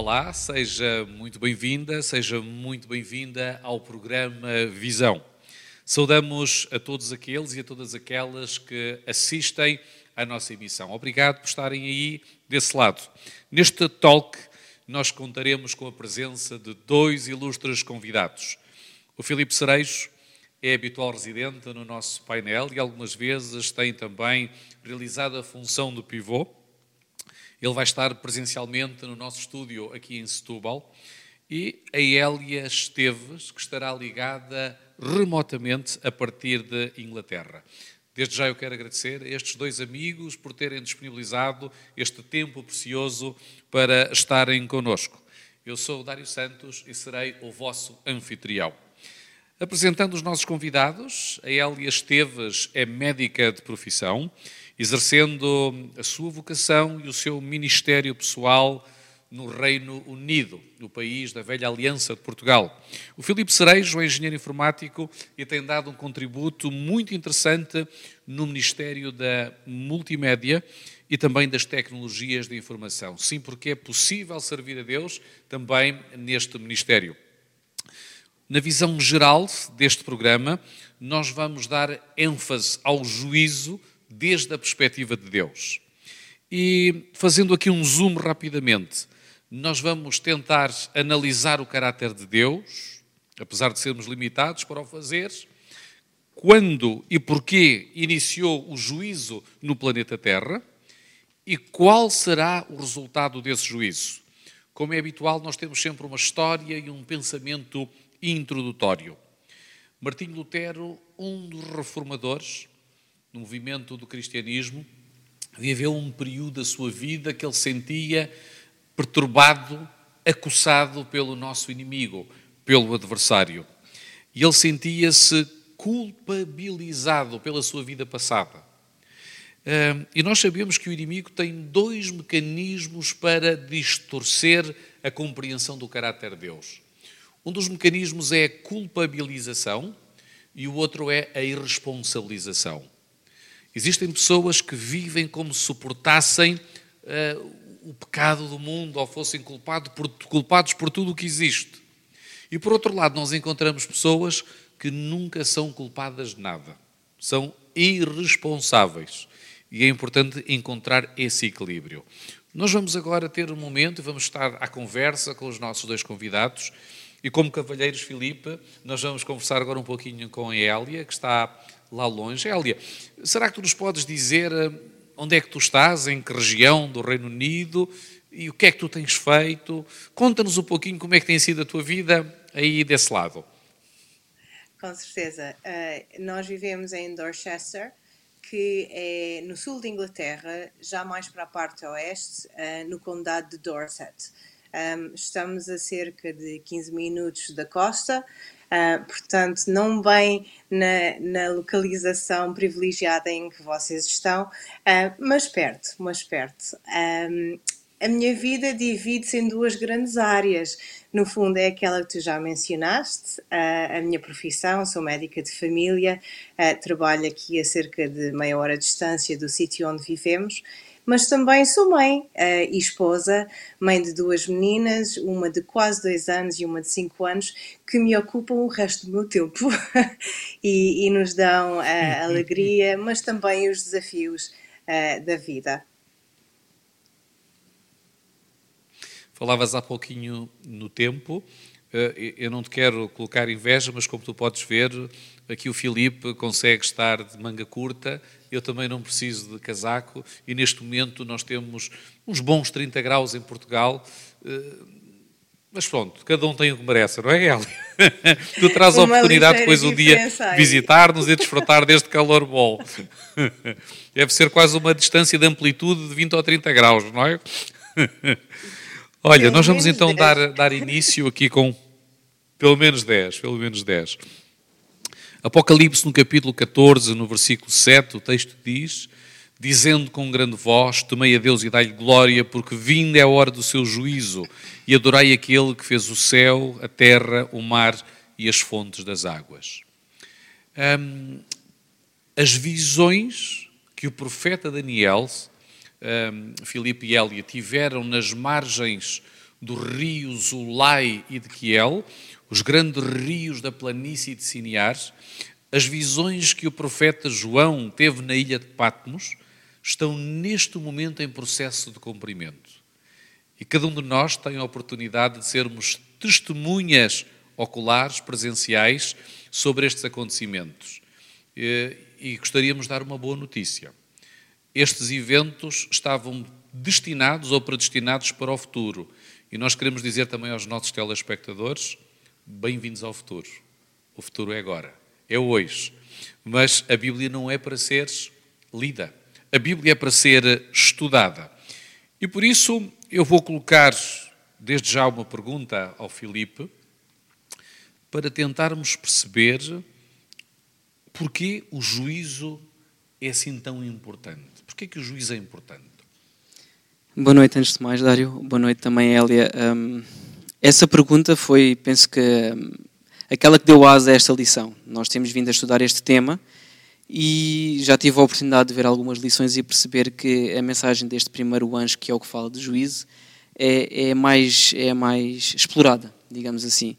Olá, seja muito bem-vinda, seja muito bem-vinda ao programa Visão. Saudamos a todos aqueles e a todas aquelas que assistem à nossa emissão. Obrigado por estarem aí desse lado. Neste talk, nós contaremos com a presença de dois ilustres convidados. O Filipe Cerejo é habitual residente no nosso painel e algumas vezes tem também realizado a função de pivô ele vai estar presencialmente no nosso estúdio aqui em Setúbal e a Hélia Esteves, que estará ligada remotamente a partir de Inglaterra. Desde já eu quero agradecer a estes dois amigos por terem disponibilizado este tempo precioso para estarem conosco. Eu sou o Dário Santos e serei o vosso anfitrião. Apresentando os nossos convidados, a Hélia Esteves é médica de profissão exercendo a sua vocação e o seu ministério pessoal no Reino Unido, no país da velha Aliança de Portugal. O Filipe Cerejo é engenheiro informático e tem dado um contributo muito interessante no Ministério da Multimédia e também das tecnologias de informação. Sim, porque é possível servir a Deus também neste ministério. Na visão geral deste programa, nós vamos dar ênfase ao juízo desde a perspectiva de Deus. E fazendo aqui um zoom rapidamente, nós vamos tentar analisar o caráter de Deus, apesar de sermos limitados para o fazer, quando e porquê iniciou o juízo no planeta Terra e qual será o resultado desse juízo. Como é habitual, nós temos sempre uma história e um pensamento introdutório. Martinho Lutero, um dos reformadores, no movimento do cristianismo, viveu um período da sua vida que ele sentia perturbado, acossado pelo nosso inimigo, pelo adversário. E ele sentia-se culpabilizado pela sua vida passada. E nós sabemos que o inimigo tem dois mecanismos para distorcer a compreensão do caráter de Deus. Um dos mecanismos é a culpabilização e o outro é a irresponsabilização. Existem pessoas que vivem como se suportassem uh, o pecado do mundo ou fossem culpado por, culpados por tudo o que existe. E por outro lado, nós encontramos pessoas que nunca são culpadas de nada, são irresponsáveis. E é importante encontrar esse equilíbrio. Nós vamos agora ter um momento e vamos estar à conversa com os nossos dois convidados. E como cavalheiros, Filipe, nós vamos conversar agora um pouquinho com a Elia, que está lá longe. Hélia, será que tu nos podes dizer eh, onde é que tu estás, em que região do Reino Unido e o que é que tu tens feito? Conta-nos um pouquinho como é que tem sido a tua vida aí desse lado. Com certeza. Uh, nós vivemos em Dorchester, que é no sul de Inglaterra, já mais para a parte oeste, uh, no condado de Dorset. Um, estamos a cerca de 15 minutos da costa Uh, portanto, não bem na, na, localização privilegiada em que vocês estão, uh, mas perto, mas perto. Um, a minha vida divide-se em duas grandes áreas. No fundo, é aquela que tu já mencionaste, a minha profissão, sou médica de família, trabalho aqui a cerca de meia hora de distância do sítio onde vivemos mas também sou mãe uh, e esposa, mãe de duas meninas, uma de quase dois anos e uma de cinco anos, que me ocupam o resto do meu tempo e, e, nos dão a alegria, mas também os desafios uh, da vida. Falavas há pouquinho no tempo, eh, eu não te quero colocar inveja, mas como tu podes ver, aqui o Filipe consegue estar de manga curta eu também não preciso de casaco e neste momento nós temos uns bons 30 graus em Portugal. Eh, mas pronto, cada um tem o que merece, não é, Eli? tu traz a oportunidade depois um dia visitar-nos e desfrutar deste calor bom. Deve ser quase uma distância de amplitude de 20 ou 30 graus, não é? Olha, nós vamos então dar, dar início aqui com pelo menos 10, pelo menos 10. Apocalipse, no capítulo 14, no versículo 7, o texto diz: Dizendo com grande voz: Temei a Deus e dai-lhe glória, porque vinda é a hora do seu juízo, e adorai aquele que fez o céu, a terra, o mar e as fontes das águas. Um, as visões que o profeta Daniel, um, Filipe e Elia, tiveram nas margens do rio Zulai e de Kiel, os grandes rios da planície de Sinear, as visões que o profeta João teve na ilha de Patmos, estão neste momento em processo de cumprimento. E cada um de nós tem a oportunidade de sermos testemunhas oculares, presenciais, sobre estes acontecimentos. E gostaríamos de dar uma boa notícia. Estes eventos estavam destinados ou predestinados para o futuro. E nós queremos dizer também aos nossos telespectadores: bem-vindos ao futuro. O futuro é agora, é hoje. Mas a Bíblia não é para ser lida, a Bíblia é para ser estudada. E por isso eu vou colocar desde já uma pergunta ao Filipe para tentarmos perceber porquê o juízo é assim tão importante. Porquê que o juízo é importante? Boa noite, antes de mais, Dário. Boa noite também, Hélia. Um, essa pergunta foi, penso que, um, aquela que deu asa a esta lição. Nós temos vindo a estudar este tema e já tive a oportunidade de ver algumas lições e perceber que a mensagem deste primeiro anjo, que é o que fala de juízo, é, é, mais, é mais explorada, digamos assim.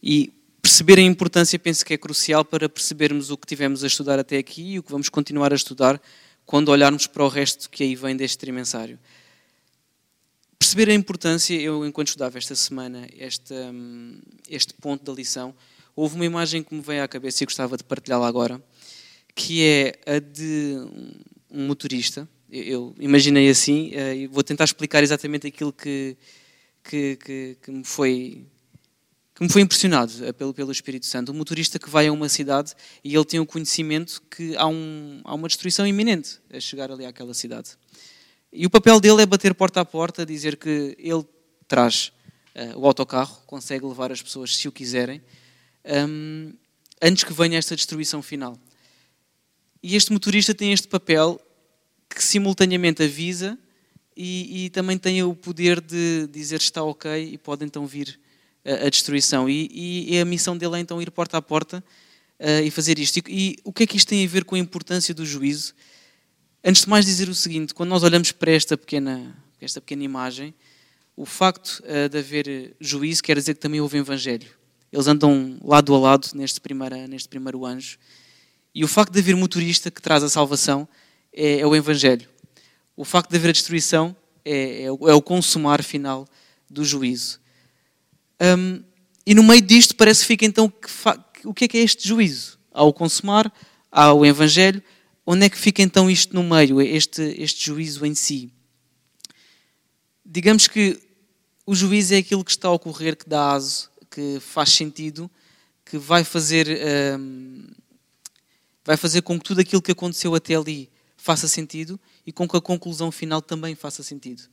E perceber a importância penso que é crucial para percebermos o que tivemos a estudar até aqui e o que vamos continuar a estudar quando olharmos para o resto que aí vem deste trimensário. Perceber a importância, eu enquanto estudava esta semana este, hum, este ponto da lição, houve uma imagem que me veio à cabeça e gostava de partilhá-la agora, que é a de um motorista. Eu imaginei assim, eh, e vou tentar explicar exatamente aquilo que, que, que, que me foi que me foi impressionado eh, pelo, pelo Espírito Santo. Um motorista que vai a uma cidade e ele tem o conhecimento que há, um, há uma destruição iminente a chegar ali àquela cidade. E o papel dele é bater porta a porta, dizer que ele traz uh, o autocarro, consegue levar as pessoas se o quiserem, um, antes que venha esta destruição final. E este motorista tem este papel que simultaneamente avisa e, e também tem o poder de dizer está ok e pode então vir a, destruição. E, e, a missão dele é então ir porta a porta uh, e fazer isto. E, e, o que é que isto tem a ver com a importância do juízo? Antes de mais dizer o seguinte, quando nós olhamos para esta pequena, esta pequena imagem, o facto uh, de haver juízo quer dizer que também houve evangelho. Eles andam lado a lado neste primeiro, neste primeiro anjo. E o facto de haver motorista que traz a salvação é, é o evangelho. O facto de haver a destruição é, é, o, é o consumar final do juízo. Um, e no meio disto parece que fica então que o que é que é este juízo? Há o consumar, há o evangelho. Onde é que fica então isto no meio, este, este juízo em si? Digamos que o juízo é aquilo que está a ocorrer, que dá aso, que faz sentido, que vai fazer, um, vai fazer com que tudo aquilo que aconteceu até ali faça sentido e com que a conclusão final também faça sentido.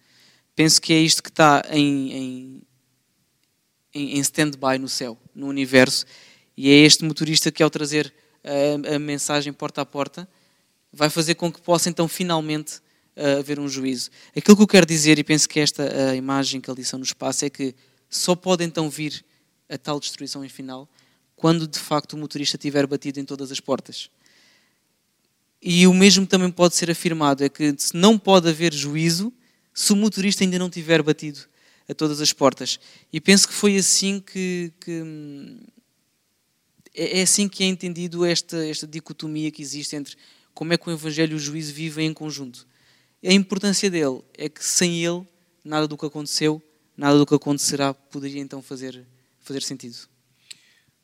Penso que é isto que está em, em em, stand-by no céu, no universo, e é este motorista que, ao trazer a, a, mensagem porta a porta, vai fazer com que possa então finalmente uh, haver um juízo. Aquilo que eu quero dizer, e penso que esta a imagem que a lição nos passa, é que só pode então vir a tal destruição em final quando de facto o motorista tiver batido em todas as portas. E o mesmo também pode ser afirmado, é que não pode haver juízo se o motorista ainda não tiver batido a todas as portas. E penso que foi assim que, que é, é assim que é entendido esta, esta dicotomia que existe entre como é que o Evangelho e o juízo vivem em conjunto. A importância dele é que sem ele, nada do que aconteceu, nada do que acontecerá poderia então fazer, fazer sentido.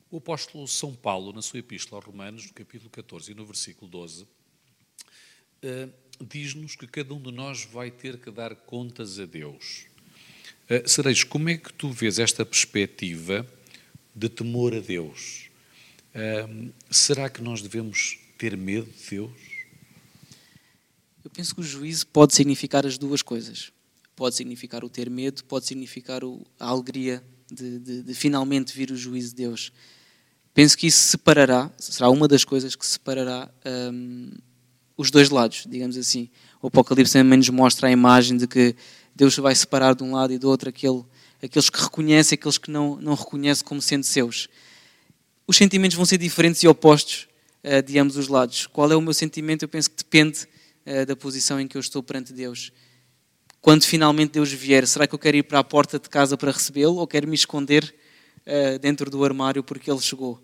O apóstolo São Paulo, na sua epístola aos Romanos, no capítulo 14 e no versículo 12, eh, diz-nos que cada um de nós vai ter que dar contas a Deus. Uh, Cerejo, como é que tu vês esta perspectiva de temor a Deus? Uh, será que nós devemos ter medo de Deus? Eu penso que o juízo pode significar as duas coisas. Pode significar o ter medo, pode significar o, a alegria de, de, de, finalmente vir o juízo de Deus. Penso que isso separará, será uma das coisas que separará um, os dois lados, digamos assim. O Apocalipse também nos mostra a imagem de que Deus vai separar de um lado e do outro aquele, aqueles que reconhecem e aqueles que não, não reconhecem como sendo seus. Os sentimentos vão ser diferentes e opostos uh, de ambos os lados. Qual é o meu sentimento? Eu penso que depende uh, da posição em que eu estou perante Deus. quando finalmente Deus vier, será que eu quero ir para a porta de casa para recebê-lo ou quero me esconder uh, dentro do armário porque ele chegou?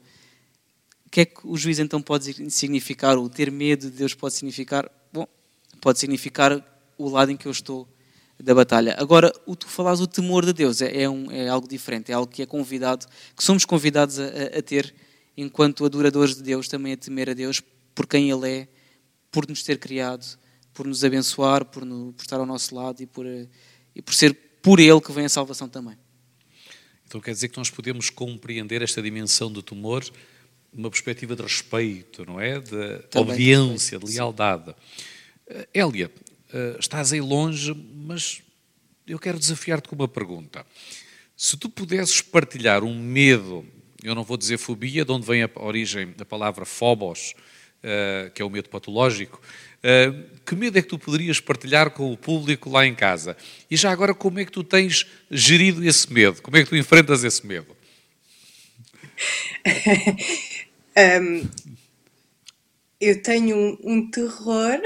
O que é que o juízo então pode significar? O ter medo de Deus pode significar? Bom, pode significar o lado em que eu estou da batalha. Agora, o tu falas o temor de Deus é, é, um, é, algo diferente, é algo que é convidado, que somos convidados a, a, ter enquanto adoradores de Deus, também a temer a Deus por quem Ele é, por nos ter criado, por nos abençoar, por, no, por estar ao nosso lado e por, e por ser por Ele que vem a salvação também. Então quer dizer que nós podemos compreender esta dimensão do temor numa perspectiva de respeito, não é? De também, obediência, também. de lealdade. Uh, Hélia, uh, estás aí longe, mas eu quero desafiar-te com uma pergunta. Se tu pudesses partilhar um medo, eu não vou dizer fobia, de onde vem a origem da palavra phobos, uh, que é o medo patológico, uh, que medo é que tu poderias partilhar com o público lá em casa? E já agora, como é que tu tens gerido esse medo? Como é que tu enfrentas esse medo? um, eu tenho um, um terror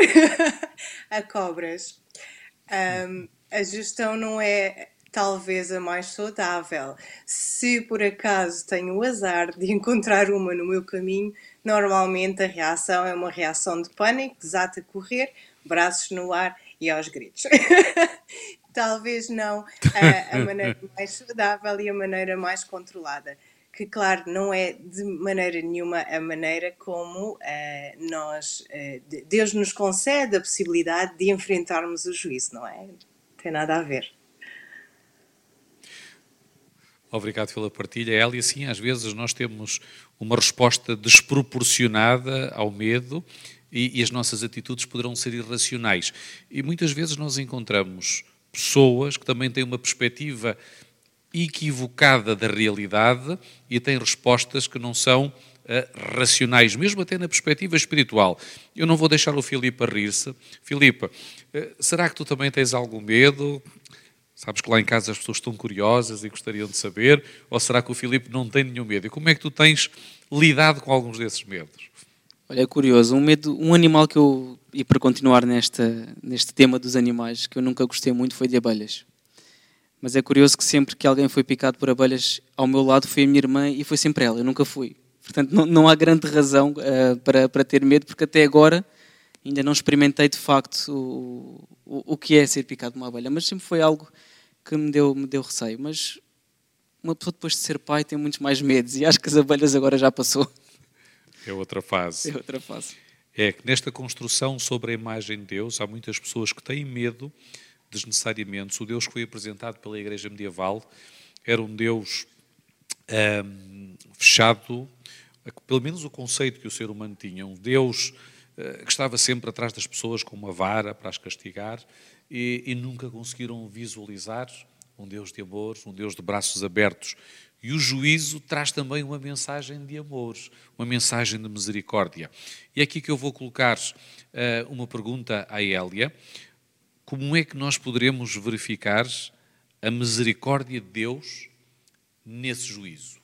a cobras. Um, a gestão não é talvez a mais saudável. Se por acaso tenho o azar de encontrar uma no meu caminho, normalmente a reação é uma reação de pânico, desata a correr, braços no ar e aos gritos. talvez não a, a maneira mais saudável e a maneira mais controlada que, claro, não é de maneira nenhuma a maneira como uh, nós, uh, Deus nos concede a possibilidade de enfrentarmos o juízo, não é? Tem nada a ver. Obrigado pela partilha, Elia. Sim, às vezes nós temos uma resposta desproporcionada ao medo e, e as nossas atitudes poderão ser irracionais. E muitas vezes nós encontramos pessoas que também têm uma perspectiva equivocada da realidade e têm respostas que não são uh, racionais, mesmo até na perspectiva espiritual. Eu não vou deixar o Filipe a rir-se. Filipe, uh, será que tu também tens algum medo? Sabes que lá em casa as pessoas estão curiosas e gostariam de saber? Ou será que o Filipe não tem nenhum medo? E como é que tu tens lidado com alguns desses medos? Olha, é curioso. Um, medo, um animal que eu, e para continuar nesta, neste tema dos animais, que eu nunca gostei muito foi de abelhas. Mas é curioso que sempre que alguém foi picado por abelhas, ao meu lado foi a minha irmã e foi sempre ela, eu nunca fui. Portanto, não, não há grande razão uh, para, para ter medo, porque até agora ainda não experimentei de facto o, o, o que é ser picado por uma abelha, mas sempre foi algo que me deu, me deu receio. Mas uma pessoa depois de ser pai tem muitos mais medos e acho que as abelhas agora já passou. É outra fase. É outra fase. É que nesta construção sobre a imagem de Deus há muitas pessoas que têm medo desnecessariamente. O Deus que foi apresentado pela Igreja Medieval era um Deus hum, fechado, pelo menos o conceito que o ser humano tinha, um Deus uh, que estava sempre atrás das pessoas com uma vara para as castigar e, e nunca conseguiram visualizar um Deus de amor, um Deus de braços abertos. E o juízo traz também uma mensagem de amor, uma mensagem de misericórdia. E é aqui que eu vou colocar uh, uma pergunta à Hélia como é que nós poderemos verificar a misericórdia de Deus nesse juízo?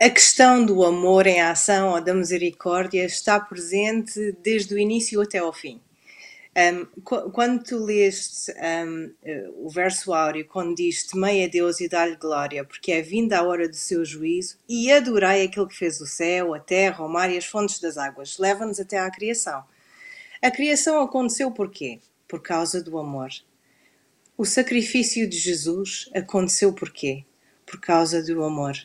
A, questão do amor em ação ou da misericórdia está presente desde o início até ao fim. Um, quando tu leste um, o verso áureo, quando diz temei a Deus e dá-lhe glória, porque é vinda a hora do seu juízo, e adorai aquele que fez o céu, a terra, o mar e as fontes das águas, leva-nos até à criação. A criação aconteceu por quê? Por causa do amor. O sacrifício de Jesus aconteceu por quê? Por causa do amor.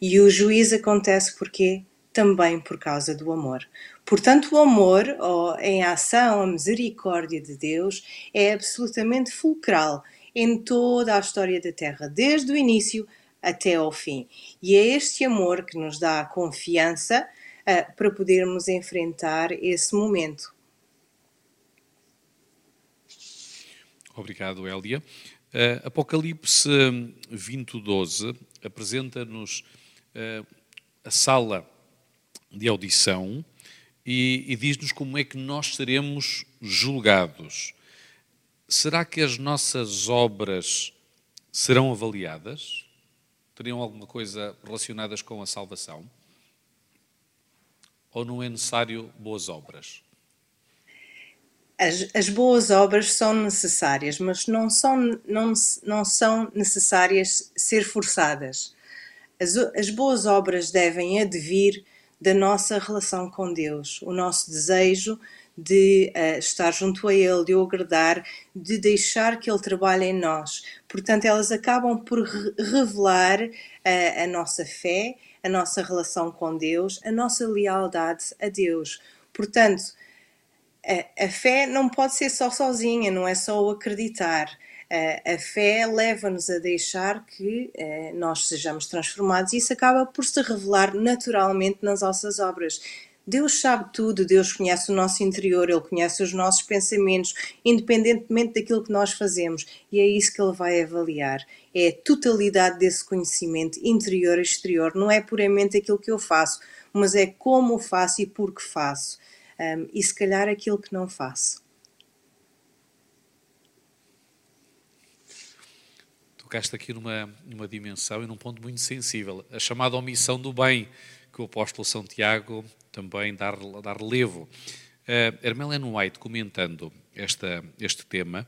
E o juízo acontece por quê? Também por causa do amor. Portanto, o amor, ou em ação, a misericórdia de Deus, é absolutamente fulcral em toda a história da Terra, desde o início até ao fim. E é este amor que nos dá a confiança uh, para podermos enfrentar esse momento. Obrigado, Hélia. Uh, Apocalipse 20, 12 apresenta-nos uh, a sala de audição e, e diz-nos como é que nós seremos julgados. Será que as nossas obras serão avaliadas? Teriam alguma coisa relacionadas com a salvação? Ou não é necessário boas obras? As, as, boas obras são necessárias, mas não são, não, não são necessárias ser forçadas. As, as boas obras devem advir da nossa relação com Deus, o nosso desejo de uh, estar junto a Ele, de o agradar, de deixar que Ele trabalhe em nós. Portanto, elas acabam por re revelar uh, a nossa fé, a nossa relação com Deus, a nossa lealdade a Deus. Portanto, a, a fé não pode ser só sozinha, não é só o acreditar. A, a fé leva-nos a deixar que eh, nós sejamos transformados e isso acaba por se revelar naturalmente nas nossas obras. Deus sabe tudo, Deus conhece o nosso interior, Ele conhece os nossos pensamentos, independentemente daquilo que nós fazemos, e é isso que Ele vai avaliar. É a totalidade desse conhecimento interior e exterior, não é puramente aquilo que eu faço, mas é como faço e por que faço um, e se calhar aquilo que não faço. Tocaste aqui numa, numa dimensão e num ponto muito sensível, a chamada omissão do bem, que o apóstolo São Tiago também dá, dá relevo. Uh, White, comentando esta, este tema,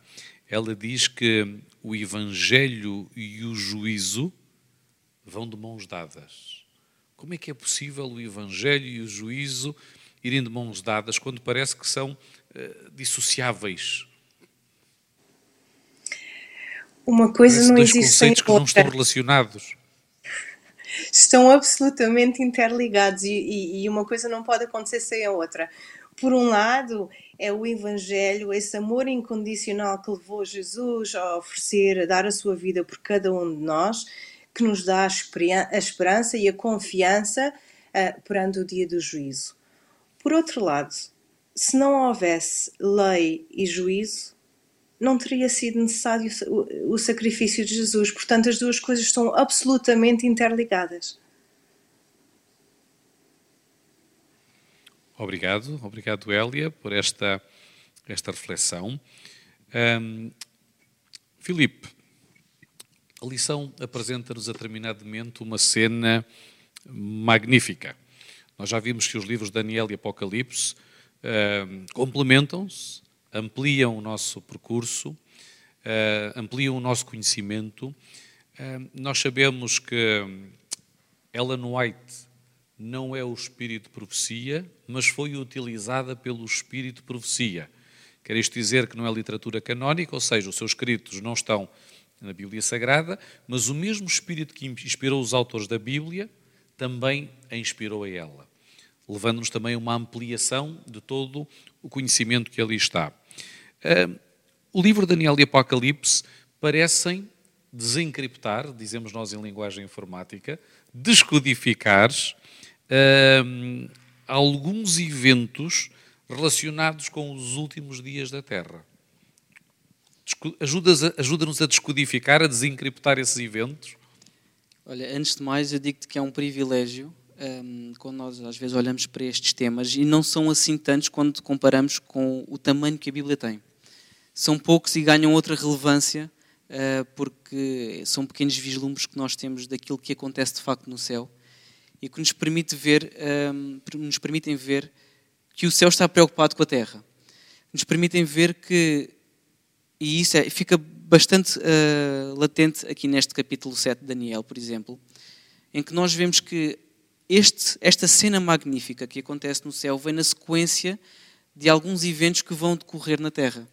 ela diz que o Evangelho e o juízo vão de mãos dadas. Como é que é possível o Evangelho e o juízo irem de mãos dadas quando parece que são uh, dissociáveis. Uma coisa parece não dois existe conceitos que não estão relacionados. Estão absolutamente interligados e, e, e uma coisa não pode acontecer sem a outra. Por um lado, é o Evangelho, esse amor incondicional que levou Jesus a oferecer, a dar a sua vida por cada um de nós, que nos dá a esperança e a confiança uh, perante o dia do juízo. Por outro lado, se não houvesse lei e juízo, não teria sido necessário o sacrifício de Jesus. Portanto, as duas coisas estão absolutamente interligadas. Obrigado, obrigado Hélia por esta, esta reflexão. Um, Filipe, a lição apresenta-nos a determinado momento uma cena magnífica. Nós já vimos que os livros de Daniel e Apocalipse uh, complementam-se, ampliam o nosso percurso, uh, ampliam o nosso conhecimento. Uh, nós sabemos que Ellen White não é o espírito de profecia, mas foi utilizada pelo espírito de profecia. Quer isto dizer que não é literatura canónica, ou seja, os seus escritos não estão na Bíblia Sagrada, mas o mesmo espírito que inspirou os autores da Bíblia também a inspirou a ela levando-nos também a uma ampliação de todo o conhecimento que ali está. O livro Daniel e Apocalipse parecem desencriptar, dizemos nós em linguagem informática, descodificar alguns eventos relacionados com os últimos dias da Terra. Ajuda-nos a descodificar, a desencriptar esses eventos? Olha, antes de mais, eu digo-te que é um privilégio um, quando nós às vezes olhamos para estes temas e não são assim tantos quando comparamos com o tamanho que a Bíblia tem. São poucos e ganham outra relevância uh, porque são pequenos vislumbres que nós temos daquilo que acontece de facto no céu e que nos permite ver, um, nos permitem ver que o céu está preocupado com a terra. Nos permitem ver que e isso é, fica bastante uh, latente aqui neste capítulo 7 de Daniel, por exemplo, em que nós vemos que este, esta cena magnífica que acontece no céu vem na sequência de alguns eventos que vão decorrer na Terra.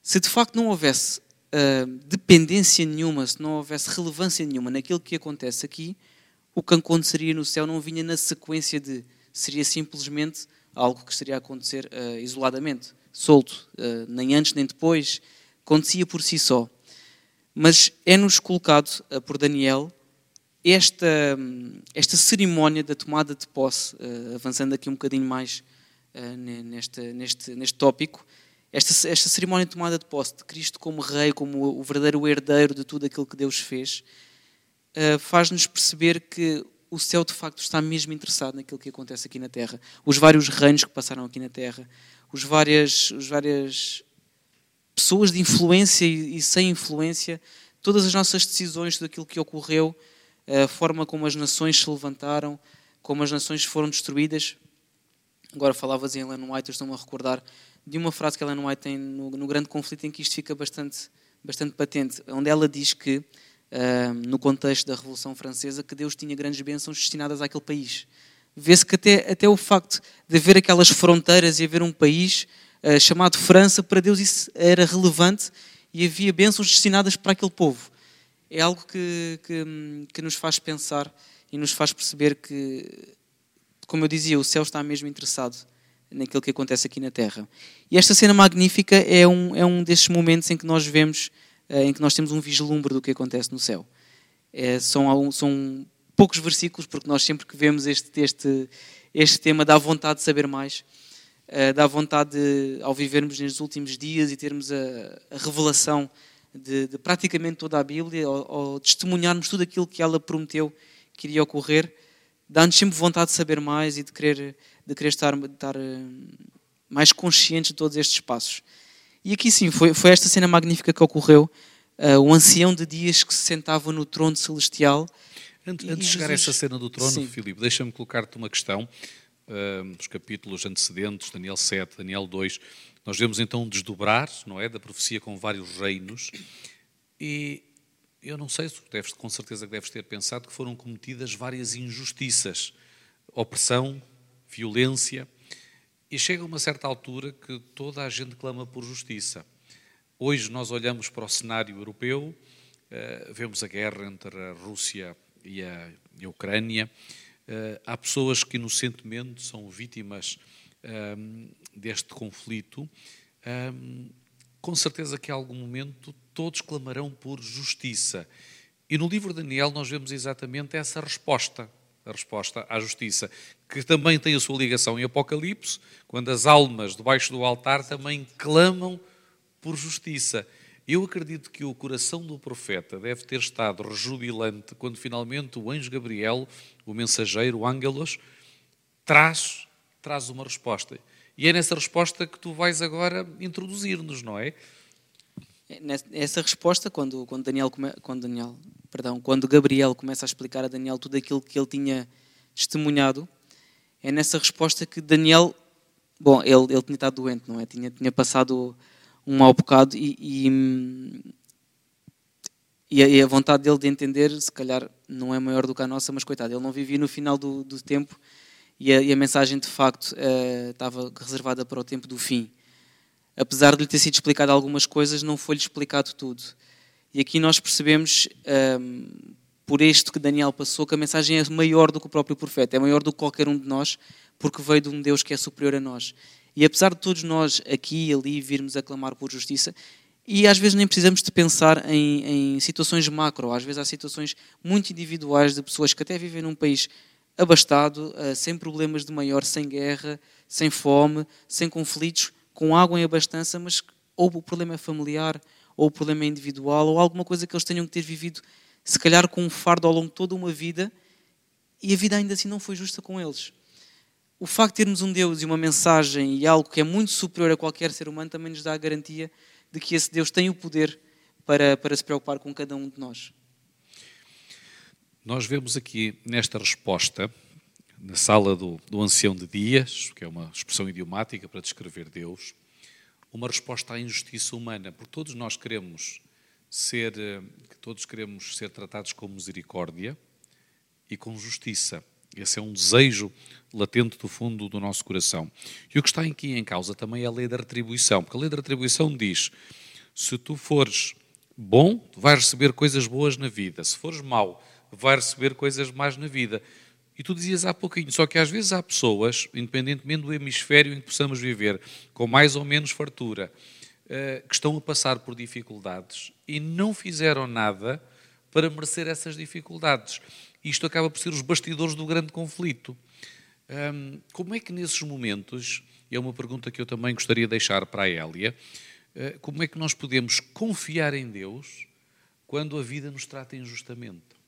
Se de facto não houvesse uh, dependência nenhuma, se não houvesse relevância nenhuma naquilo que acontece aqui, o que aconteceria no céu não vinha na sequência de. Seria simplesmente algo que estaria a acontecer uh, isoladamente, solto, uh, nem antes nem depois, acontecia por si só. Mas é-nos colocado por Daniel esta, esta cerimónia da tomada de posse, uh, avançando aqui um bocadinho mais uh, neste, neste, neste tópico, esta, esta cerimónia de tomada de posse de Cristo como Rei, como o verdadeiro herdeiro de tudo aquilo que Deus fez, uh, faz-nos perceber que o céu de facto está mesmo interessado naquilo que acontece aqui na Terra. Os vários reinos que passaram aqui na Terra, os várias, os várias pessoas de influência e, e sem influência, todas as nossas decisões, tudo aquilo que ocorreu a forma como as nações se levantaram, como as nações foram destruídas, Agora falavas em Ellen White, estou-me a recordar de uma frase que Ellen White tem no, no, grande conflito em que isto fica bastante, bastante patente, onde ela diz que, uh, no contexto da Revolução Francesa, que Deus tinha grandes bênçãos destinadas àquele país. Vê-se que até, até o facto de haver aquelas fronteiras e haver um país uh, chamado França, para Deus isso era relevante e havia bênçãos destinadas para aquele povo. É algo que, que, que nos faz pensar e nos faz perceber que, como eu dizia, o céu está mesmo interessado naquilo que acontece aqui na Terra. E esta cena magnífica é um, é um desses momentos em que nós vemos, eh, em que nós temos um vislumbre do que acontece no céu. É, são, são poucos versículos, porque nós sempre que vemos este, este, este tema dá vontade de saber mais, uh, dá vontade, de, ao vivermos nestes últimos dias e termos a, a revelação de, de, praticamente toda a Bíblia, ou, ou testemunharmos tudo aquilo que ela prometeu que iria ocorrer, dá-nos sempre vontade de saber mais e de querer, de querer estar, estar eh, mais conscientes de todos estes passos. E aqui sim, foi, foi esta cena magnífica que ocorreu, uh, o ancião de dias que se sentava no trono celestial. Antes, antes de chegar a essa cena do trono, sim. Filipe, deixa-me colocar-te uma questão. Uh, os capítulos antecedentes, Daniel 7, Daniel 2, nós vemos então um desdobrar, não é, da profecia com vários reinos. E eu não sei, deves, com certeza que deves ter pensado que foram cometidas várias injustiças, opressão, violência, e chega a uma certa altura que toda a gente clama por justiça. Hoje nós olhamos para o cenário europeu, uh, vemos a guerra entre a Rússia e a, Ucrânia, há pessoas que inocentemente são vítimas um, deste conflito. Um, com certeza que a algum momento todos clamarão por justiça. E no livro de Daniel nós vemos exatamente essa resposta, a resposta à justiça, que também tem a sua ligação em Apocalipse, quando as almas debaixo do altar também clamam por justiça. Eu acredito que o coração do profeta deve ter estado rejubilante quando finalmente o anjo Gabriel, o mensageiro, o ângelos, traz, traz uma resposta. E é nessa resposta que tu vais agora introduzir-nos, não é? é essa resposta, quando, quando, Daniel, quando, Daniel, perdão, quando Gabriel começa a explicar a Daniel tudo aquilo que ele tinha testemunhado, é nessa resposta que Daniel, bom, ele, ele tinha estado doente, não é? Tinha, tinha passado um mau bocado e, e, e, a, vontade dele de entender, se calhar, não é maior do que a nossa, mas coitado, ele não vivia no final do, do tempo e a, e a mensagem de facto uh, estava reservada para o tempo do fim. Apesar de lhe ter sido explicado algumas coisas, não foi-lhe explicado tudo. E aqui nós percebemos, um, ehm, por isto que Daniel passou, que a mensagem é maior do que o próprio profeta, é maior do que qualquer um de nós, porque veio de um Deus que é superior a nós. E apesar de todos nós aqui e ali virmos a clamar por justiça, e às vezes nem precisamos de pensar em, em situações macro, às vezes há situações muito individuais de pessoas que até vivem num país abastado, eh, sem problemas de maior, sem guerra, sem fome, sem conflitos, com água em abastança, mas ou o problema é familiar, ou o problema é individual, ou alguma coisa que eles tenham que ter vivido, se calhar com um fardo ao longo de toda uma vida, e a vida ainda assim não foi justa com eles. O facto de termos um Deus e uma mensagem e algo que é muito superior a qualquer ser humano também nos dá a garantia de que esse Deus tem o poder para, para se preocupar com cada um de nós. Nós vemos aqui nesta resposta, na sala do, do ancião de dias, que é uma expressão idiomática para descrever Deus, uma resposta à injustiça humana, porque todos nós queremos ser, eh, todos queremos ser tratados com misericórdia e com justiça. Esse é um desejo latente do fundo do nosso coração. E o que está aqui em causa também é a lei da retribuição, porque a lei da retribuição diz: se tu fores bom, vais receber coisas boas na vida, se fores mau, vai receber coisas mais na vida. E tu dizias há pouquinho, só que às vezes há pessoas, independentemente do hemisfério em que possamos viver, com mais ou menos fartura, eh, que estão a passar por dificuldades e não fizeram nada para merecer essas dificuldades. Isto acaba por ser os bastidores do grande conflito. Como é que nesses momentos, e é uma pergunta que eu também gostaria de deixar para a Hélia, eh, como é que nós podemos confiar em Deus quando a vida nos trata injustamente?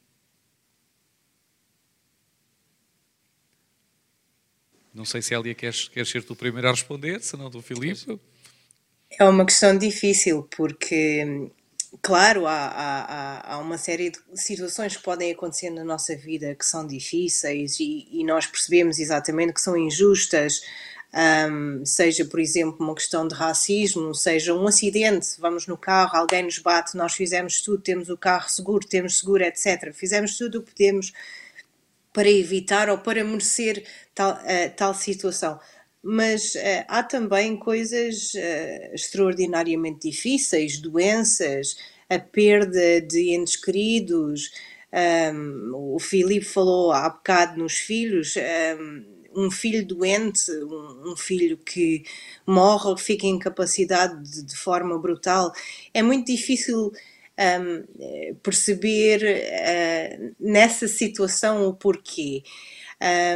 Não sei se Elia queres, queres ser tu primeiro a responder, se não do Filipe. É uma questão difícil, porque claro, há, há, há uma série de situações que podem acontecer na nossa vida que são difíceis e, e nós percebemos exatamente que são injustas, um, seja, por exemplo, uma questão de racismo, seja um acidente, vamos no carro, alguém nos bate, nós fizemos tudo, temos o carro seguro, temos seguro, etc. Fizemos tudo o que podemos para evitar ou para merecer tal, uh, tal situação mas uh, há também coisas uh, extraordinariamente difíceis, doenças, a perda de entes queridos. Um, o Filipe falou há bocado nos filhos. Um, um filho doente, um, um, filho que morre ou fica incapacitado de, de forma brutal, é muito difícil um, perceber uh, nessa situação o porquê.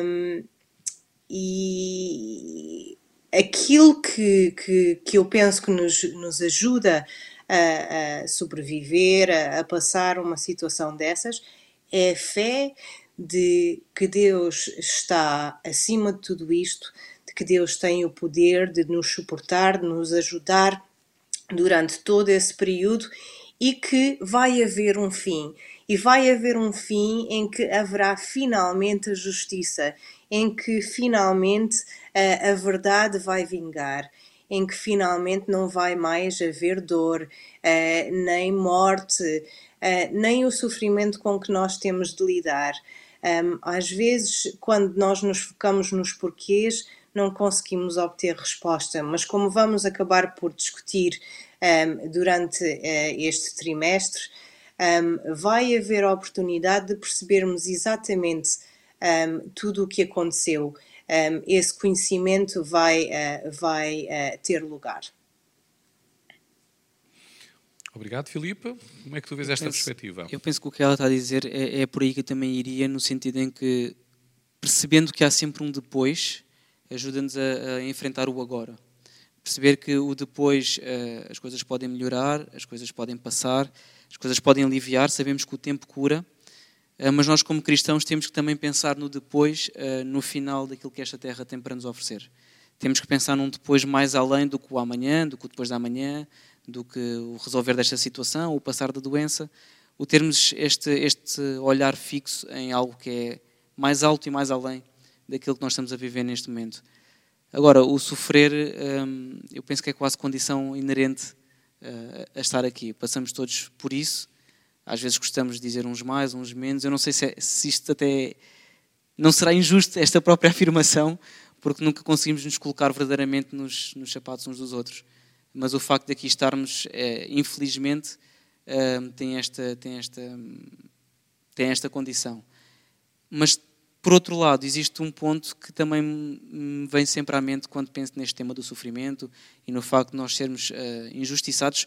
Um, e aquilo que, que, que eu penso que nos, nos ajuda a, a sobreviver, a, a, passar uma situação dessas, é a fé de que Deus está acima de tudo isto, de que Deus tem o poder de nos suportar, de nos ajudar durante todo esse período e que vai haver um fim. E vai haver um fim em que haverá finalmente a justiça em que finalmente a, a verdade vai vingar, em que finalmente não vai mais haver dor, uh, nem morte, uh, nem o sofrimento com que nós temos de lidar. Um, às vezes, quando nós nos focamos nos porquês, não conseguimos obter resposta, mas como vamos acabar por discutir um, durante uh, este trimestre, um, vai haver oportunidade de percebermos exatamente um, tudo o que aconteceu, um, esse conhecimento vai, uh, vai uh, ter lugar. Obrigado, Filipe. Como é que tu vês esta penso, perspectiva? Eu penso que o que ela está a dizer é, é por aí que eu também iria, no sentido em que, percebendo que há sempre um depois, ajuda-nos a, a, enfrentar o agora. Perceber que o depois uh, as coisas podem melhorar, as coisas podem passar, as coisas podem aliviar, sabemos que o tempo cura, mas nós, como cristãos, temos que também pensar no depois, eh, no final daquilo que esta terra tem para nos oferecer. Temos que pensar num depois mais além do que o amanhã, do que o depois da manhã, do que o resolver desta situação, o passar da doença, o termos este, este olhar fixo em algo que é mais alto e mais além daquilo que nós estamos a viver neste momento. Agora, o sofrer, hum, eu penso que é quase condição inerente eh, a estar aqui. Passamos todos por isso às vezes gostamos de dizer uns mais, uns menos. Eu não sei se, é, se isto até não será injusto esta própria afirmação, porque nunca conseguimos nos colocar verdadeiramente nos, nos sapatos uns dos outros. Mas o facto de aqui estarmos, é, infelizmente, é, tem, esta, tem, esta, tem esta condição. Mas, por outro lado, existe um ponto que também me vem sempre à mente quando penso neste tema do sofrimento e no facto de nós sermos uh, injustiçados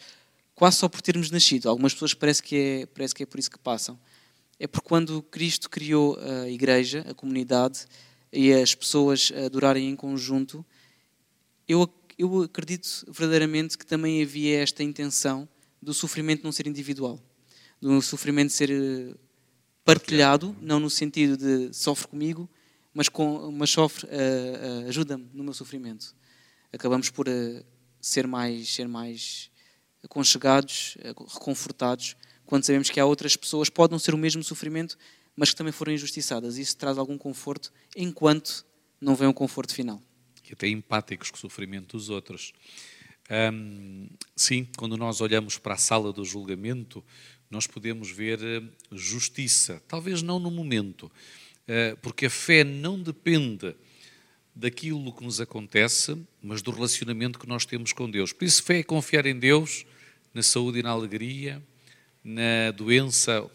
quase só por termos nascido. Algumas pessoas parece que é, parece que é por isso que passam. É porque quando Cristo criou a igreja, a comunidade e as pessoas adorarem em conjunto, eu, eu acredito verdadeiramente que também havia esta intenção do sofrimento não ser individual, do sofrimento ser eh, partilhado, não no sentido de sofre comigo, mas, com, mas sofre, uh, uh, ajuda-me no meu sofrimento. Acabamos por uh, ser mais, ser mais aconchegados, eh, reconfortados, quando sabemos que há outras pessoas, pode não ser o mesmo sofrimento, mas que também foram injustiçadas. Isso traz algum conforto, enquanto não vem um conforto final. E até empáticos com o sofrimento dos outros. Hum, sim, quando nós olhamos para a sala do julgamento, nós podemos ver eh, justiça. Talvez não no momento, eh, porque a fé não depende daquilo que nos acontece, mas do relacionamento que nós temos com Deus. Por isso, fé é confiar em Deus, na saúde e na alegria, na doença,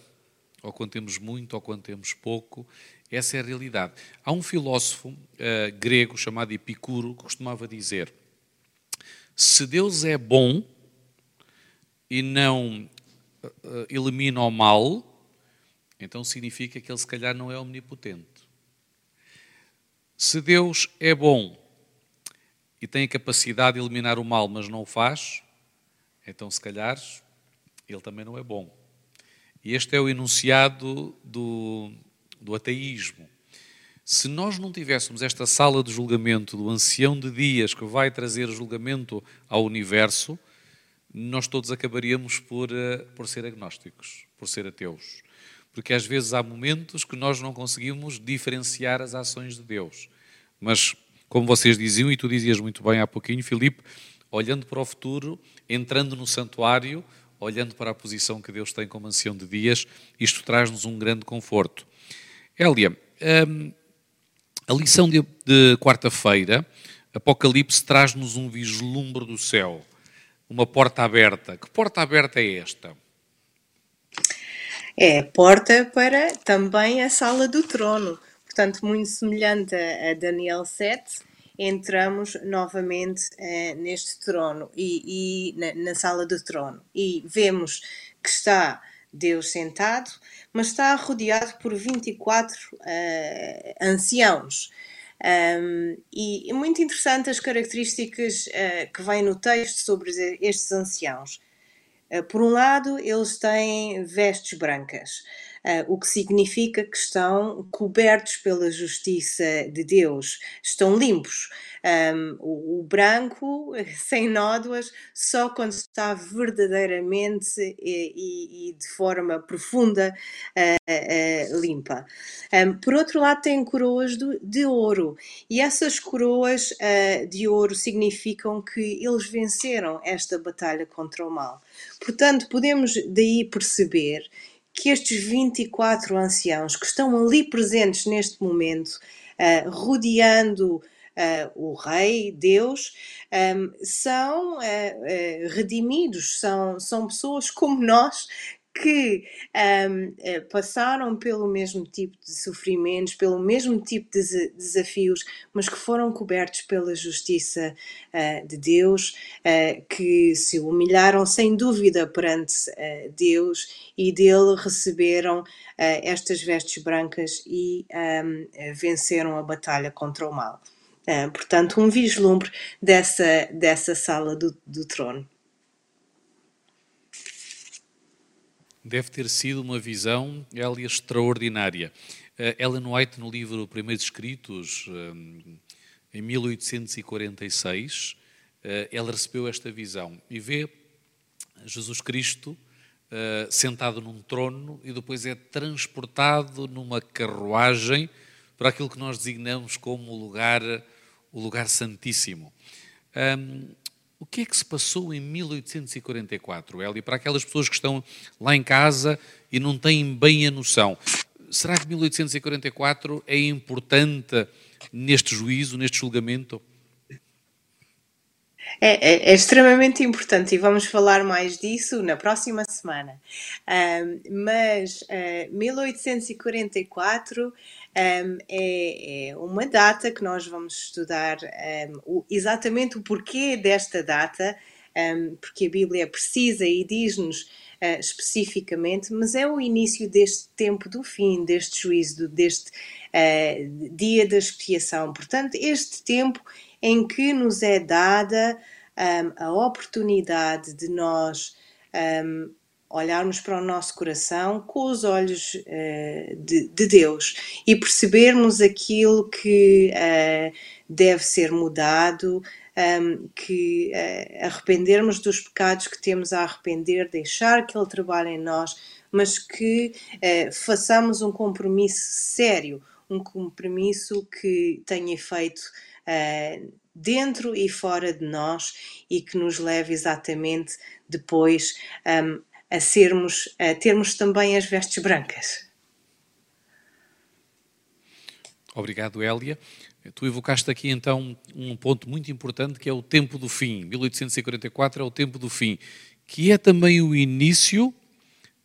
ou quando temos muito ou quando temos pouco. Essa é a realidade. Há um filósofo uh, grego chamado Epicuro que costumava dizer: se Deus é bom e não uh, elimina o mal, então significa que ele se calhar não é omnipotente. Se Deus é bom e tem a capacidade de eliminar o mal, mas não o faz, então se calhar ele também não é bom. E este é o enunciado do, do ateísmo. Se nós não tivéssemos esta sala de julgamento do ancião de dias que vai trazer julgamento ao universo, nós todos acabaríamos por, uh, por ser agnósticos, por ser ateus. Porque às vezes há momentos que nós não conseguimos diferenciar as ações de Deus. Mas, como vocês diziam, e tu dizias muito bem há pouquinho, Filipe, olhando para o futuro, entrando no santuário, olhando para a posição que Deus tem como ancião de dias, isto traz-nos um grande conforto. Hélia, hum, a lição de, de quarta-feira, Apocalipse traz-nos um vislumbre do céu, uma porta aberta. Que porta aberta é esta? É porta para também a sala do trono. Portanto, muito semelhante a Daniel 7, entramos novamente eh, neste trono e, e na, na, sala do trono e vemos que está Deus sentado, mas está rodeado por 24 uh, eh, anciãos. Um, e é muito interessante as características uh, que vêm no texto sobre estes anciãos. Uh, por um lado, eles têm vestes brancas, uh, o que significa que estão cobertos pela justiça de Deus, estão limpos. Um, o, o, branco, sem nódoas, só quando está verdadeiramente e, e, e de forma profunda uh, uh, limpa. Um, por outro lado, tem coroas de ouro, e essas coroas uh, de ouro significam que eles venceram esta batalha contra o mal. Portanto, podemos daí perceber que estes 24 anciãos que estão ali presentes neste momento, uh, rodeando uh, o Rei, Deus, um, são uh, redimidos, são, são pessoas como nós que um, eh, passaram pelo mesmo tipo de sofrimentos, pelo mesmo tipo de desafios, mas que foram cobertos pela justiça uh, de Deus, uh, que se humilharam sem dúvida perante uh, Deus e dele receberam estas vestes brancas e um, venceram a batalha contra o mal. portanto, um vislumbre dessa, dessa sala do, do trono. Deve ter sido uma visão, Elia, extraordinária. Uh, Ellen White, no livro Primeiros Escritos, um, em 1846, uh, eh, ela recebeu esta visão e vê Jesus Cristo sentado num trono e depois é transportado numa carruagem para aquilo que nós designamos como o lugar, o lugar santíssimo. O que é que se passou em 1844, Eli, para aquelas pessoas que estão lá em casa e não têm bem a noção? Será que 1844 é importante neste juízo, neste julgamento? É, é, é, extremamente importante e vamos falar mais disso na próxima semana. Um, mas uh, 1844 um, é, é, uma data que nós vamos estudar um, o, exatamente o porquê desta data, porque a Bíblia precisa e diz-nos uh, especificamente, mas é o início deste tempo do fim, deste juízo, deste uh, dia da expiação. Portanto, este tempo em que nos é dada um, a oportunidade de nós um, olharmos para o nosso coração com os olhos uh, de, de, Deus e percebermos aquilo que uh, deve ser mudado, um, que uh, arrependermos dos pecados que temos a arrepender, deixar que Ele trabalhe em nós, mas que façamos um compromisso sério, um compromisso que tenha efeito dentro e fora de nós e que nos leve exatamente depois um, a sermos, a termos também as vestes brancas. Obrigado, Hélia. Tu evocaste aqui então um ponto muito importante que é o tempo do fim. 1844 é o tempo do fim, que é também o início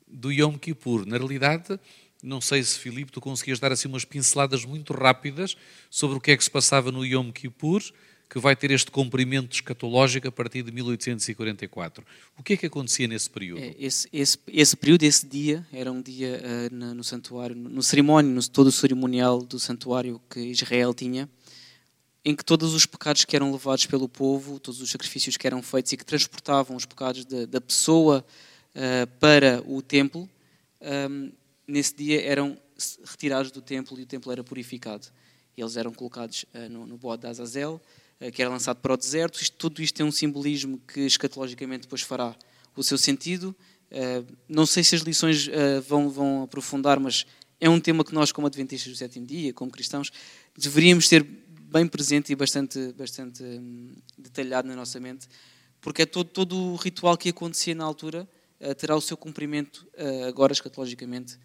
do Yom Kippur. Na realidade, não sei se, Filipe, tu conseguias dar assim umas pinceladas muito rápidas sobre o que é que se passava no Yom Kippur, que vai ter este comprimento escatológico a partir de 1844. O que é que acontecia nesse período? É, esse, esse, esse, período, esse dia, era um dia uh, no, no, santuário, no cerimónio, no todo o cerimonial do santuário que Israel tinha, em que todos os pecados que eram levados pelo povo, todos os sacrifícios que eram feitos e que transportavam os pecados da, da pessoa uh, para o templo, um, nesse dia eram retirados do templo e o templo era purificado. Eles eram colocados uh, no, no bode de Azazel, que era lançado para o deserto. Isto, tudo isto tem um simbolismo que escatologicamente depois fará o seu sentido. Uh, não sei se as lições uh, vão, vão aprofundar, mas é um tema que nós, como adventistas do sétimo dia, como cristãos, deveríamos ter bem presente e bastante, bastante hum, detalhado na nossa mente, porque é todo, todo o ritual que acontecia na altura terá o seu cumprimento agora escatologicamente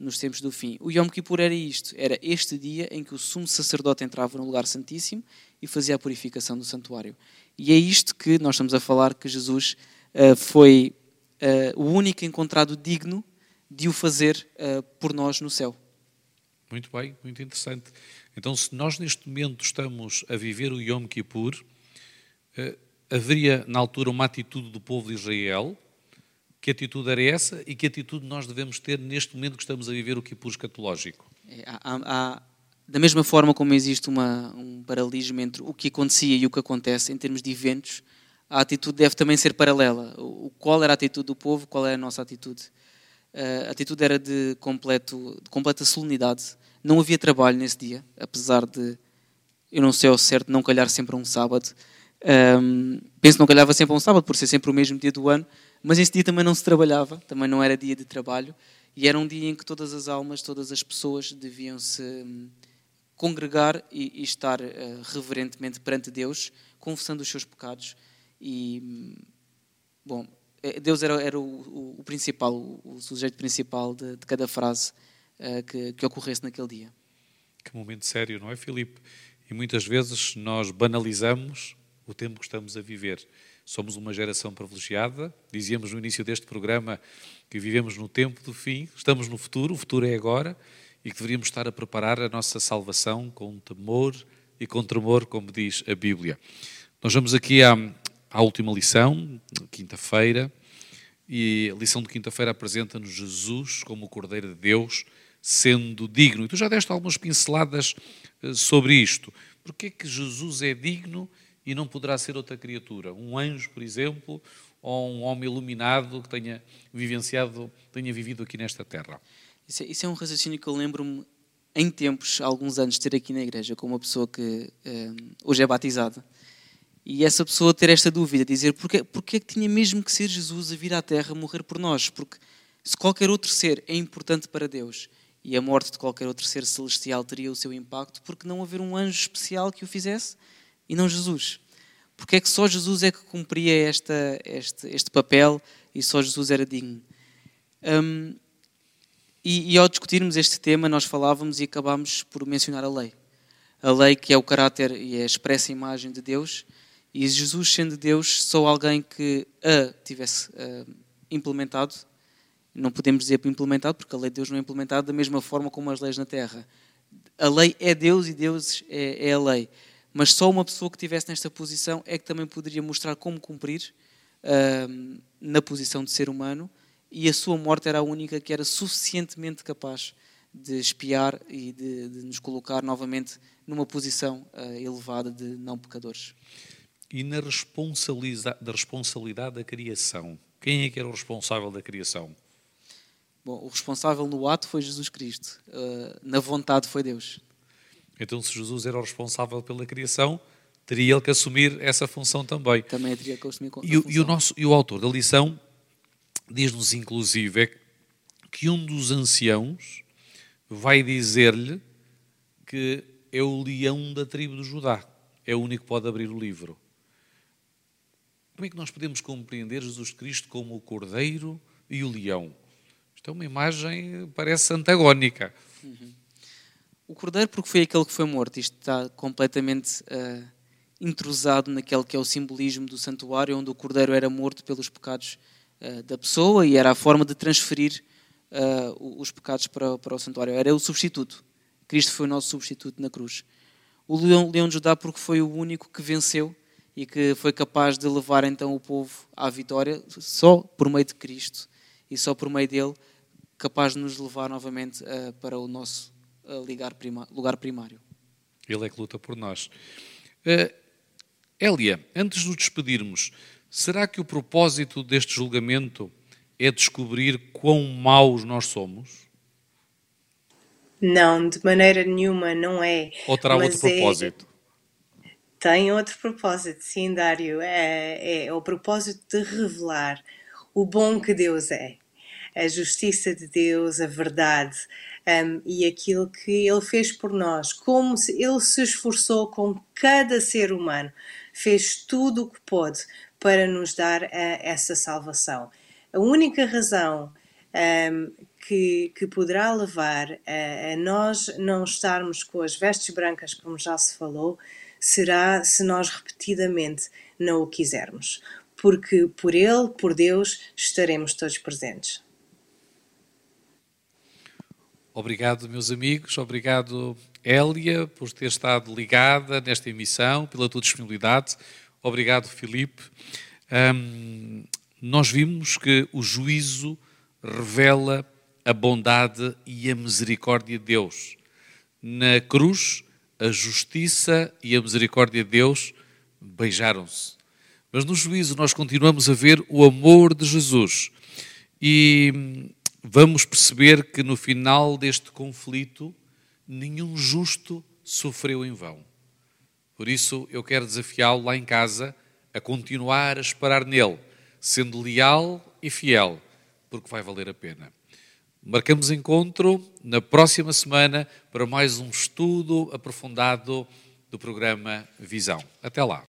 nos tempos do fim. O Yom Kippur era isto, era este dia em que o sumo sacerdote entrava no lugar santíssimo e fazia a purificação do santuário. E é isto que nós estamos a falar que Jesus uh, foi o único encontrado digno de o fazer por nós no céu. Muito bem, muito interessante. Então, se nós neste momento estamos a viver o Yom Kippur, haveria na altura uma atitude do povo de Israel. Que atitude era essa e que atitude nós devemos ter neste momento que estamos a viver o Kippur escatológico? É, há, há, da mesma forma como existe uma, um paralelismo entre o que acontecia e o que acontece em termos de eventos, a atitude deve também ser paralela. O, qual era a atitude do povo, qual era a nossa atitude? Eh, a atitude era de, completo, de completa solenidade, não havia trabalho nesse dia, apesar de, eu não sei ao certo, não calhar sempre a um sábado. Um, penso que não calhava sempre a um sábado, por ser sempre o mesmo dia do ano, mas esse dia também não se trabalhava, também não era dia de trabalho, e era um dia em que todas as almas, todas as pessoas deviam se hum, congregar e, e estar uh, reverentemente perante Deus, confessando os seus pecados. E, hum, bom, eh, Deus era, era o, o, o, principal, o, sujeito principal de, de cada frase uh, que, que ocorresse naquele dia. Que momento sério, não é, Filipe? E muitas vezes nós banalizamos o tempo que estamos a viver. Somos uma geração privilegiada, dizíamos no início deste programa que vivemos no tempo do fim, estamos no futuro, o futuro é agora e que deveríamos estar a preparar a nossa salvação com temor e com tremor, como diz a Bíblia. Nós vamos aqui à, à última lição, quinta-feira, e a lição de quinta-feira apresenta-nos Jesus como o Cordeiro de Deus sendo digno. E tu já deste algumas pinceladas eh, sobre isto. Porquê é que Jesus é digno e não poderá ser outra criatura? Um anjo, por exemplo, ou um homem iluminado que tenha vivenciado, tenha vivido aqui nesta terra? Isso é, isso é um raciocínio que eu lembro-me em tempos, há alguns anos, ter aqui na igreja com uma pessoa que eh, hoje é batizada. E essa pessoa ter esta dúvida, dizer porquê é que tinha mesmo que ser Jesus a vir à Terra morrer por nós? Porque se qualquer outro ser é importante para Deus e a morte de qualquer outro ser celestial teria o seu impacto, porque não haver um anjo especial que o fizesse e não Jesus? Porque é que só Jesus é que cumpria esta, este, este papel e só Jesus era digno? Um, e, e, ao discutirmos este tema, nós falávamos e acabámos por mencionar a lei. A lei que é o caráter e a expressa imagem de Deus, e Jesus, sendo Deus, só alguém que a tivesse uh, implementado não podemos dizer implementado, porque a lei de Deus não é implementada da mesma forma como as leis na Terra. A lei é Deus e Deus é, é a lei. Mas só uma pessoa que estivesse nesta posição é que também poderia mostrar como cumprir uh, na posição de ser humano, e a sua morte era a única que era suficientemente capaz de espiar e de, de nos colocar novamente numa posição uh, elevada de não pecadores. E na responsabilidade, da responsabilidade da criação, quem é que era o responsável da criação? Bom, o responsável no ato foi Jesus Cristo, uh, na vontade foi Deus. Então, se Jesus era o responsável pela criação, teria ele que assumir essa função também. Também teria que assumir a e, função. E o, nosso, e o autor da lição diz-nos, inclusive, é que um dos anciãos vai dizer-lhe que é o leão da tribo de Judá. É o único que pode abrir o livro. Como é que nós podemos compreender Jesus Cristo como o cordeiro e o leão? Isto é uma imagem, parece antagónica. O cordeiro, porque foi aquele que foi morto, isto está completamente uh, intrusado naquele que é o simbolismo do santuário, onde o cordeiro era morto pelos pecados uh, da pessoa e era a forma de transferir uh, os pecados para, para o santuário. Era o substituto. Cristo foi o nosso substituto na cruz. O leão, leão de Judá, porque foi o único que venceu e que foi capaz de levar então o povo à vitória só por meio de Cristo e só por meio dele capaz de nos levar novamente uh, para o nosso prima, lugar primário. Ele é que luta por nós. Uh, Elia, antes de nos despedirmos, será que o propósito deste julgamento é descobrir quão maus nós somos? Não, de maneira nenhuma, não é. Ou terá outro é propósito? Tem outro propósito, sim, Dário. É, é o propósito de revelar o bom que Deus é, a justiça de Deus, a verdade um, e aquilo que Ele fez por nós, como Ele se esforçou com cada ser humano, fez tudo o que pôde para nos dar uh, essa salvação. A única razão um, que, que, poderá levar a, a, nós não estarmos com as vestes brancas, como já se falou, será se nós repetidamente não o quisermos, porque por Ele, por Deus, estaremos todos presentes. Obrigado, meus amigos, obrigado, Hélia, por ter estado ligada nesta emissão, pela tua disponibilidade. Obrigado, Filipe. Um, nós vimos que o juízo revela a bondade e a misericórdia de Deus. Na cruz, a justiça e a misericórdia de Deus beijaram-se. Mas no juízo nós continuamos a ver o amor de Jesus. E vamos perceber que no final deste conflito, nenhum justo sofreu em vão. Por isso, eu quero desafiá-lo lá em casa a continuar a esperar nele, sendo leal e fiel, porque vai valer a pena. Marcamos encontro na próxima semana para mais um estudo aprofundado do programa Visão. Até lá.